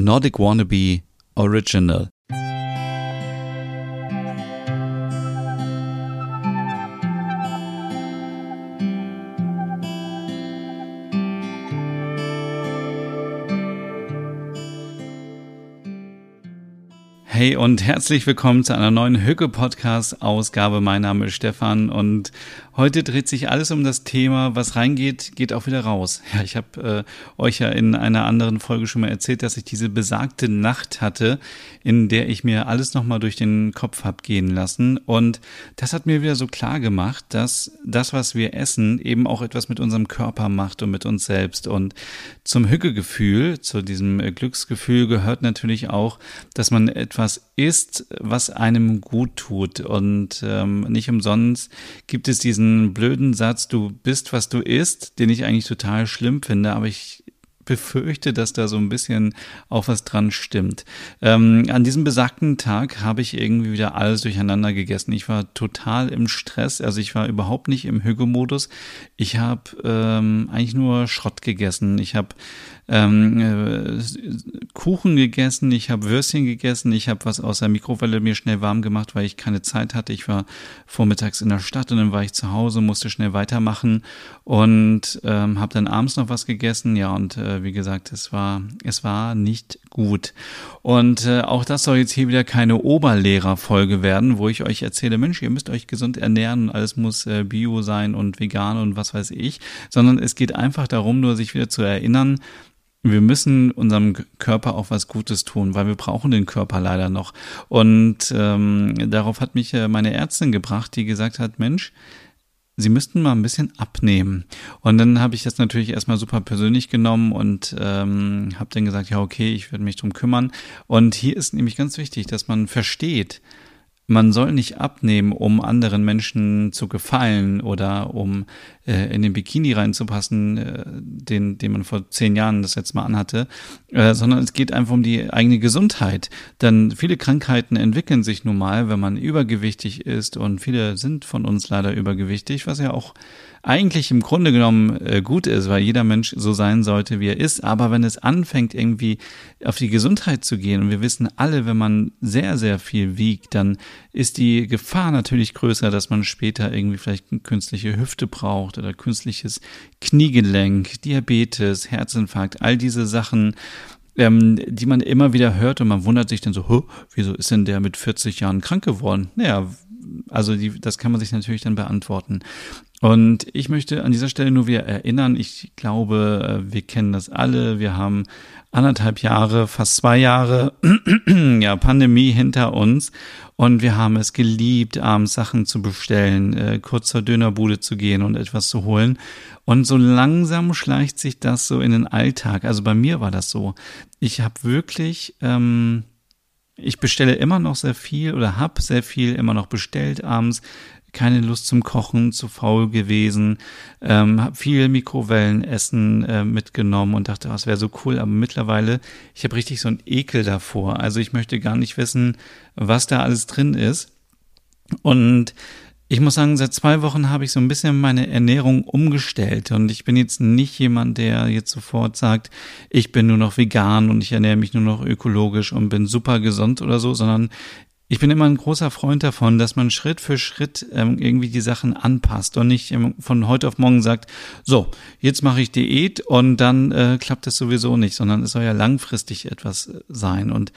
Nordic Wannabe Original. Hey und herzlich willkommen zu einer neuen Hücke Podcast Ausgabe. Mein Name ist Stefan und heute dreht sich alles um das Thema, was reingeht, geht auch wieder raus. Ja, ich habe äh, euch ja in einer anderen Folge schon mal erzählt, dass ich diese besagte Nacht hatte, in der ich mir alles nochmal durch den Kopf hab gehen lassen und das hat mir wieder so klar gemacht, dass das, was wir essen, eben auch etwas mit unserem Körper macht und mit uns selbst und zum Hückegefühl, zu diesem Glücksgefühl gehört natürlich auch, dass man etwas isst, was einem gut tut. Und ähm, nicht umsonst gibt es diesen blöden Satz, du bist, was du isst, den ich eigentlich total schlimm finde, aber ich befürchte, dass da so ein bisschen auch was dran stimmt. Ähm, an diesem besagten Tag habe ich irgendwie wieder alles durcheinander gegessen. Ich war total im Stress, also ich war überhaupt nicht im Hügelmodus. Ich habe ähm, eigentlich nur Schrott gegessen. Ich habe ähm, äh, Kuchen gegessen, ich habe Würstchen gegessen, ich habe was aus der Mikrowelle mir schnell warm gemacht, weil ich keine Zeit hatte. Ich war vormittags in der Stadt und dann war ich zu Hause, musste schnell weitermachen und ähm, habe dann abends noch was gegessen. Ja, und äh, wie gesagt, es war, es war nicht gut. Und äh, auch das soll jetzt hier wieder keine Oberlehrerfolge werden, wo ich euch erzähle, Mensch, ihr müsst euch gesund ernähren und alles muss äh, bio sein und vegan und was weiß ich, sondern es geht einfach darum, nur sich wieder zu erinnern, wir müssen unserem Körper auch was Gutes tun, weil wir brauchen den Körper leider noch. Und ähm, darauf hat mich äh, meine Ärztin gebracht, die gesagt hat, Mensch, Sie müssten mal ein bisschen abnehmen. Und dann habe ich das natürlich erstmal super persönlich genommen und ähm, habe dann gesagt, ja, okay, ich werde mich drum kümmern. Und hier ist nämlich ganz wichtig, dass man versteht, man soll nicht abnehmen, um anderen Menschen zu gefallen oder um äh, in den Bikini reinzupassen, äh, den, den man vor zehn Jahren das letzte Mal anhatte, äh, sondern es geht einfach um die eigene Gesundheit. Denn viele Krankheiten entwickeln sich nun mal, wenn man übergewichtig ist und viele sind von uns leider übergewichtig, was ja auch eigentlich im Grunde genommen äh, gut ist, weil jeder Mensch so sein sollte, wie er ist. Aber wenn es anfängt, irgendwie auf die Gesundheit zu gehen, und wir wissen alle, wenn man sehr, sehr viel wiegt, dann ist die Gefahr natürlich größer, dass man später irgendwie vielleicht künstliche Hüfte braucht oder künstliches Kniegelenk, Diabetes, Herzinfarkt, all diese Sachen ähm, die man immer wieder hört und man wundert sich dann so, wieso ist denn der mit 40 Jahren krank geworden? Naja, also die, das kann man sich natürlich dann beantworten. Und ich möchte an dieser Stelle nur wieder erinnern, ich glaube, äh, wir kennen das alle. Wir haben anderthalb Jahre, fast zwei Jahre, ja, Pandemie hinter uns. Und wir haben es geliebt, abends Sachen zu bestellen, äh, kurz zur Dönerbude zu gehen und etwas zu holen. Und so langsam schleicht sich das so in den Alltag. Also bei mir war das so. Ich habe wirklich, ähm, ich bestelle immer noch sehr viel oder habe sehr viel immer noch bestellt abends keine Lust zum Kochen, zu faul gewesen, ähm, habe viel Mikrowellenessen äh, mitgenommen und dachte, was wäre so cool. Aber mittlerweile, ich habe richtig so einen Ekel davor. Also ich möchte gar nicht wissen, was da alles drin ist. Und ich muss sagen, seit zwei Wochen habe ich so ein bisschen meine Ernährung umgestellt und ich bin jetzt nicht jemand, der jetzt sofort sagt, ich bin nur noch vegan und ich ernähre mich nur noch ökologisch und bin super gesund oder so, sondern ich bin immer ein großer Freund davon, dass man Schritt für Schritt ähm, irgendwie die Sachen anpasst und nicht ähm, von heute auf morgen sagt, so, jetzt mache ich Diät und dann äh, klappt das sowieso nicht, sondern es soll ja langfristig etwas äh, sein. Und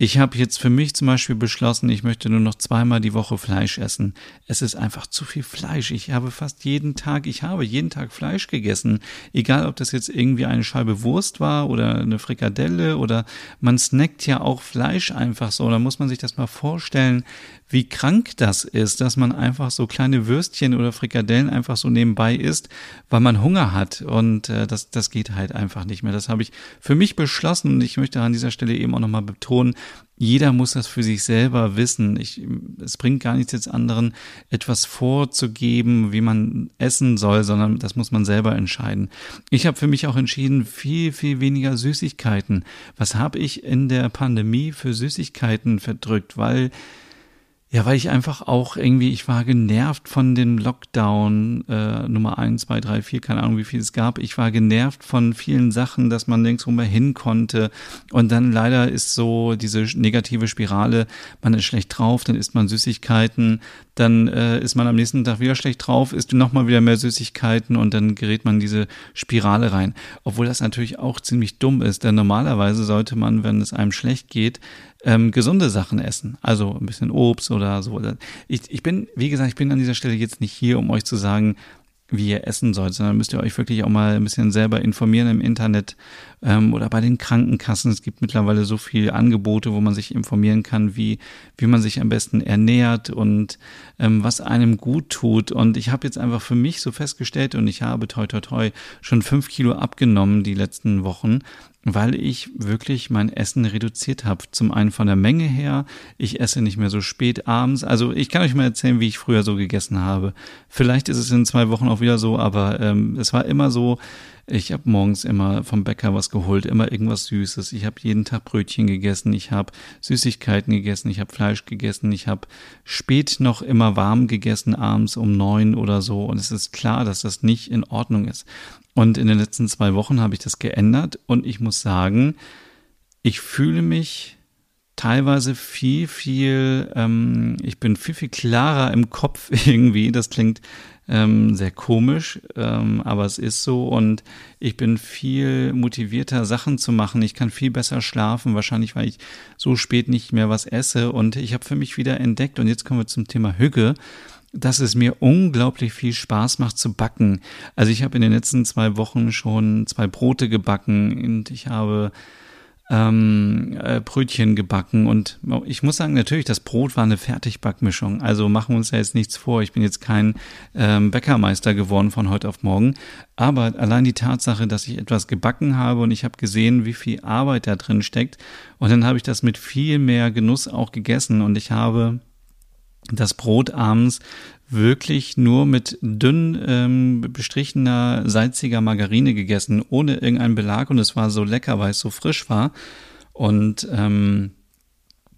ich habe jetzt für mich zum Beispiel beschlossen, ich möchte nur noch zweimal die Woche Fleisch essen. Es ist einfach zu viel Fleisch. Ich habe fast jeden Tag, ich habe jeden Tag Fleisch gegessen. Egal, ob das jetzt irgendwie eine Scheibe Wurst war oder eine Frikadelle oder man snackt ja auch Fleisch einfach so. Da muss man sich das mal vorstellen, wie krank das ist, dass man einfach so kleine Würstchen oder Frikadellen einfach so nebenbei isst, weil man Hunger hat. Und äh, das, das geht halt einfach nicht mehr. Das habe ich für mich beschlossen und ich möchte an dieser Stelle eben auch nochmal betonen, jeder muss das für sich selber wissen. Ich, es bringt gar nichts jetzt anderen, etwas vorzugeben, wie man essen soll, sondern das muss man selber entscheiden. Ich habe für mich auch entschieden, viel, viel weniger Süßigkeiten. Was habe ich in der Pandemie für Süßigkeiten verdrückt? Weil Ja, weil ich einfach auch irgendwie, ich war genervt von dem Lockdown äh, Nummer eins, zwei, drei, vier, keine Ahnung, wie viel es gab. Ich war genervt von vielen Sachen, dass man nirgendwo mehr hin konnte. Und dann leider ist so diese negative Spirale, man ist schlecht drauf, dann isst man Süßigkeiten, dann äh, ist man am nächsten Tag wieder schlecht drauf, isst nochmal wieder mehr Süßigkeiten und dann gerät man in diese Spirale rein. Obwohl das natürlich auch ziemlich dumm ist, denn normalerweise sollte man, wenn es einem schlecht geht, ähm, gesunde Sachen essen. Also ein bisschen Obst oder so. Ich, ich bin, wie gesagt, ich bin an dieser Stelle jetzt nicht hier, um euch zu sagen, wie ihr essen sollt, sondern müsst ihr euch wirklich auch mal ein bisschen selber informieren im Internet ähm, oder bei den Krankenkassen. Es gibt mittlerweile so viele Angebote, wo man sich informieren kann, wie, wie man sich am besten ernährt und ähm, was einem gut tut. Und ich habe jetzt einfach für mich so festgestellt und ich habe toi toi toi schon fünf Kilo abgenommen die letzten Wochen weil ich wirklich mein Essen reduziert habe. Zum einen von der Menge her, ich esse nicht mehr so spät abends. Also ich kann euch mal erzählen, wie ich früher so gegessen habe. Vielleicht ist es in zwei Wochen auch wieder so, aber ähm, es war immer so, ich habe morgens immer vom Bäcker was geholt, immer irgendwas Süßes. Ich habe jeden Tag Brötchen gegessen, ich habe Süßigkeiten gegessen, ich habe Fleisch gegessen, ich habe spät noch immer warm gegessen, abends um neun oder so. Und es ist klar, dass das nicht in Ordnung ist. Und in den letzten zwei Wochen habe ich das geändert. Und ich muss sagen, ich fühle mich teilweise viel, viel, ähm, ich bin viel, viel klarer im Kopf irgendwie. Das klingt ähm, sehr komisch, ähm, aber es ist so. Und ich bin viel motivierter, Sachen zu machen. Ich kann viel besser schlafen, wahrscheinlich, weil ich so spät nicht mehr was esse. Und ich habe für mich wieder entdeckt. Und jetzt kommen wir zum Thema Hüge dass es mir unglaublich viel Spaß macht zu backen. Also ich habe in den letzten zwei Wochen schon zwei Brote gebacken und ich habe ähm, äh, Brötchen gebacken und ich muss sagen, natürlich, das Brot war eine Fertigbackmischung. Also machen wir uns ja jetzt nichts vor. Ich bin jetzt kein ähm, Bäckermeister geworden von heute auf morgen. Aber allein die Tatsache, dass ich etwas gebacken habe und ich habe gesehen, wie viel Arbeit da drin steckt. Und dann habe ich das mit viel mehr Genuss auch gegessen und ich habe das Brot abends wirklich nur mit dünn ähm, bestrichener, salziger Margarine gegessen, ohne irgendeinen Belag und es war so lecker, weil es so frisch war. Und ähm,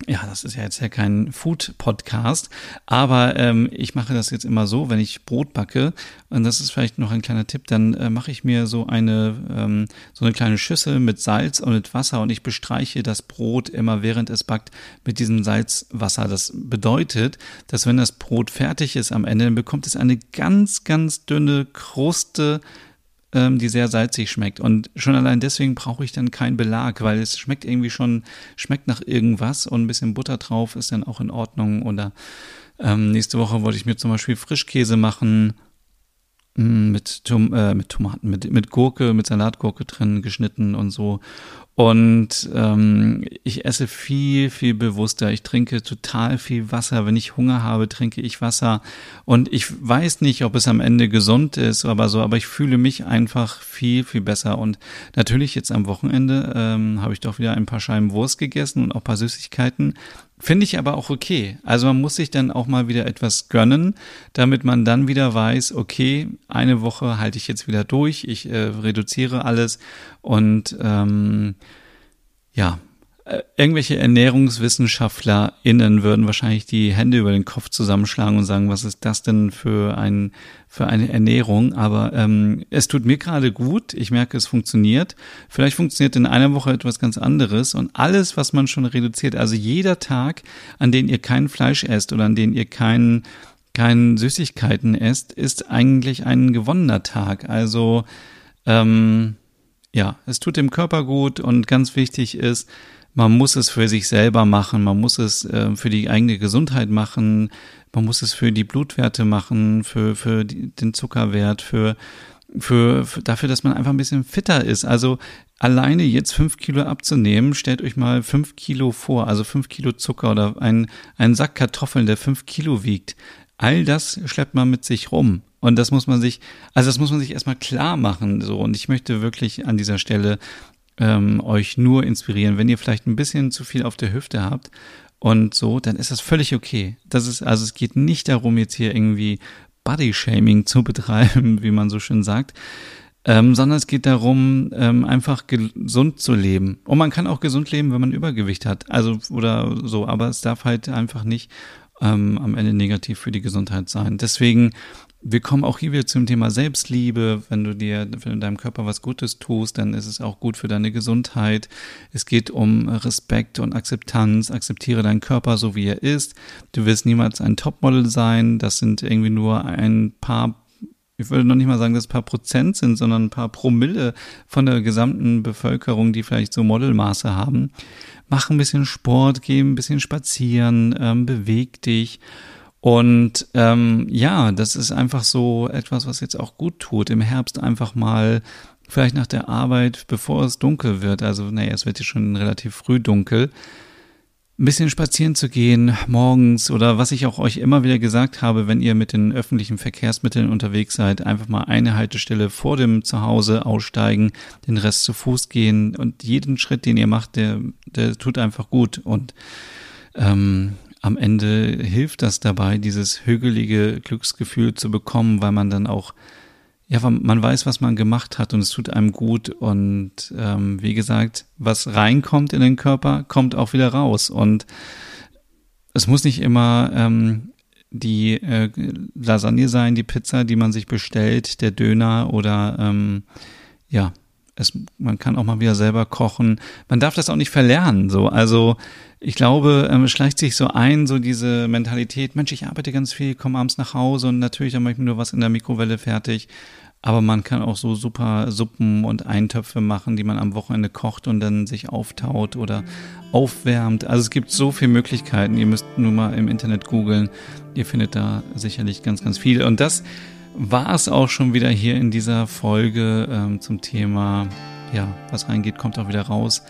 ja, das ist ja jetzt ja kein Food-Podcast, aber ähm, ich mache das jetzt immer so, wenn ich Brot backe, und das ist vielleicht noch ein kleiner Tipp, dann äh, mache ich mir so eine, ähm, so eine kleine Schüssel mit Salz und mit Wasser und ich bestreiche das Brot immer, während es backt, mit diesem Salzwasser. Das bedeutet, dass wenn das Brot fertig ist am Ende, dann bekommt es eine ganz, ganz dünne Kruste ähm, die sehr salzig schmeckt. Und schon allein deswegen brauche ich dann keinen Belag, weil es schmeckt irgendwie schon, schmeckt nach irgendwas und ein bisschen Butter drauf ist dann auch in Ordnung. Oder ähm, nächste Woche wollte ich mir zum Beispiel Frischkäse machen mit, Tom, äh, mit Tomaten, mit, mit Gurke, mit Salatgurke drin geschnitten und so. Und ähm, ich esse viel, viel bewusster. Ich trinke total viel Wasser. Wenn ich Hunger habe, trinke ich Wasser. Und ich weiß nicht, ob es am Ende gesund ist, aber so, aber ich fühle mich einfach viel, viel besser. Und natürlich jetzt am Wochenende ähm, habe ich doch wieder ein paar Scheiben Wurst gegessen und auch ein paar Süßigkeiten. Finde ich aber auch okay. Also man muss sich dann auch mal wieder etwas gönnen, damit man dann wieder weiß, okay, eine Woche halte ich jetzt wieder durch, ich äh, reduziere alles und ähm, ja, irgendwelche ErnährungswissenschaftlerInnen würden wahrscheinlich die Hände über den Kopf zusammenschlagen und sagen, was ist das denn für ein für eine Ernährung? Aber ähm, es tut mir gerade gut. Ich merke, es funktioniert. Vielleicht funktioniert in einer Woche etwas ganz anderes und alles, was man schon reduziert, also jeder Tag, an dem ihr kein Fleisch esst oder an dem ihr keinen keinen Süßigkeiten esst, ist eigentlich ein gewonnener Tag. Also ähm, ja, es tut dem Körper gut und ganz wichtig ist, man muss es für sich selber machen, man muss es äh, für die eigene Gesundheit machen, man muss es für die Blutwerte machen, für, für die, den Zuckerwert, für, für, für dafür, dass man einfach ein bisschen fitter ist. Also alleine jetzt fünf Kilo abzunehmen, stellt euch mal fünf Kilo vor, also fünf Kilo Zucker oder ein, ein Sack Kartoffeln, der fünf Kilo wiegt. All das schleppt man mit sich rum. Und das muss man sich, also das muss man sich erstmal klar machen. So. Und ich möchte wirklich an dieser Stelle ähm, euch nur inspirieren. Wenn ihr vielleicht ein bisschen zu viel auf der Hüfte habt und so, dann ist das völlig okay. Das ist, also es geht nicht darum, jetzt hier irgendwie Body-Shaming zu betreiben, wie man so schön sagt. Ähm, sondern es geht darum, ähm, einfach gesund zu leben. Und man kann auch gesund leben, wenn man Übergewicht hat. Also oder so, aber es darf halt einfach nicht ähm, am Ende negativ für die Gesundheit sein. Deswegen wir kommen auch hier wieder zum Thema Selbstliebe. Wenn du dir, wenn du deinem Körper was Gutes tust, dann ist es auch gut für deine Gesundheit. Es geht um Respekt und Akzeptanz. Akzeptiere deinen Körper so wie er ist. Du wirst niemals ein Topmodel sein. Das sind irgendwie nur ein paar ich würde noch nicht mal sagen, dass es ein paar Prozent sind, sondern ein paar Promille von der gesamten Bevölkerung, die vielleicht so Modelmaße haben. Mach ein bisschen Sport, geh ein bisschen spazieren, ähm, beweg dich und ähm, ja, das ist einfach so etwas, was jetzt auch gut tut. Im Herbst einfach mal, vielleicht nach der Arbeit, bevor es dunkel wird, also naja, es wird ja schon relativ früh dunkel, ein bisschen spazieren zu gehen morgens oder was ich auch euch immer wieder gesagt habe, wenn ihr mit den öffentlichen Verkehrsmitteln unterwegs seid, einfach mal eine Haltestelle vor dem Zuhause aussteigen, den Rest zu Fuß gehen und jeden Schritt, den ihr macht, der, der tut einfach gut und ähm, am Ende hilft das dabei, dieses hügelige Glücksgefühl zu bekommen, weil man dann auch, ja, man weiß, was man gemacht hat und es tut einem gut. Und ähm, wie gesagt, was reinkommt in den Körper, kommt auch wieder raus. Und es muss nicht immer ähm, die äh, Lasagne sein, die Pizza, die man sich bestellt, der Döner oder ähm, ja, es, man kann auch mal wieder selber kochen. Man darf das auch nicht verlernen. So, also ich glaube, ähm, schleicht sich so ein, so diese Mentalität, Mensch, ich arbeite ganz viel, komme abends nach Hause und natürlich dann mache ich mir nur was in der Mikrowelle fertig. Aber man kann auch so super Suppen und Eintöpfe machen, die man am Wochenende kocht und dann sich auftaut oder aufwärmt. Also es gibt so viele Möglichkeiten. Ihr müsst nur mal im Internet googeln. Ihr findet da sicherlich ganz, ganz viel. Und das war es auch schon wieder hier in dieser Folge ähm, zum Thema, ja, was reingeht, kommt auch wieder raus.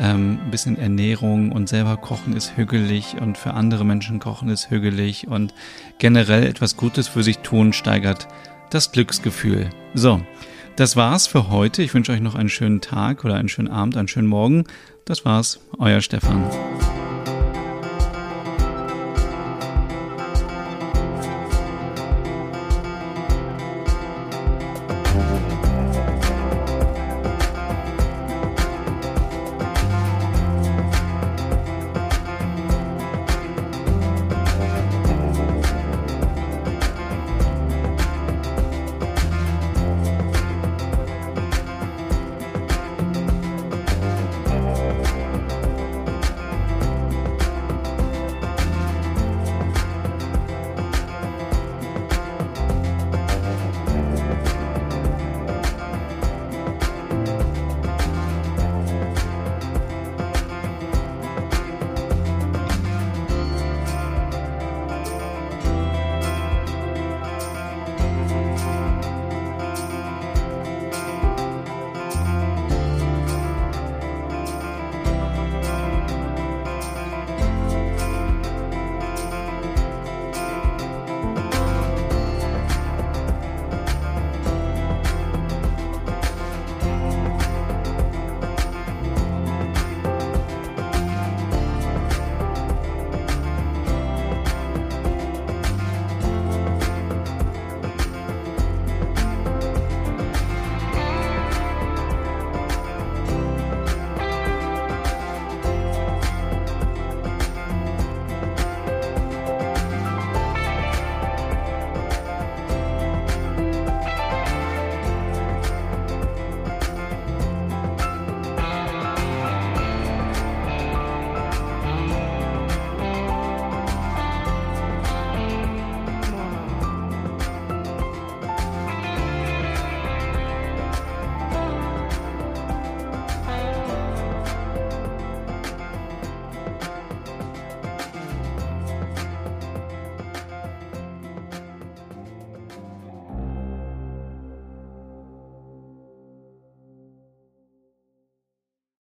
Ähm, ein bisschen Ernährung und selber kochen ist hügelig und für andere Menschen kochen ist hügelig und generell etwas Gutes für sich tun steigert das Glücksgefühl. So, das war's für heute. Ich wünsche euch noch einen schönen Tag oder einen schönen Abend, einen schönen Morgen. Das war's, euer Stefan.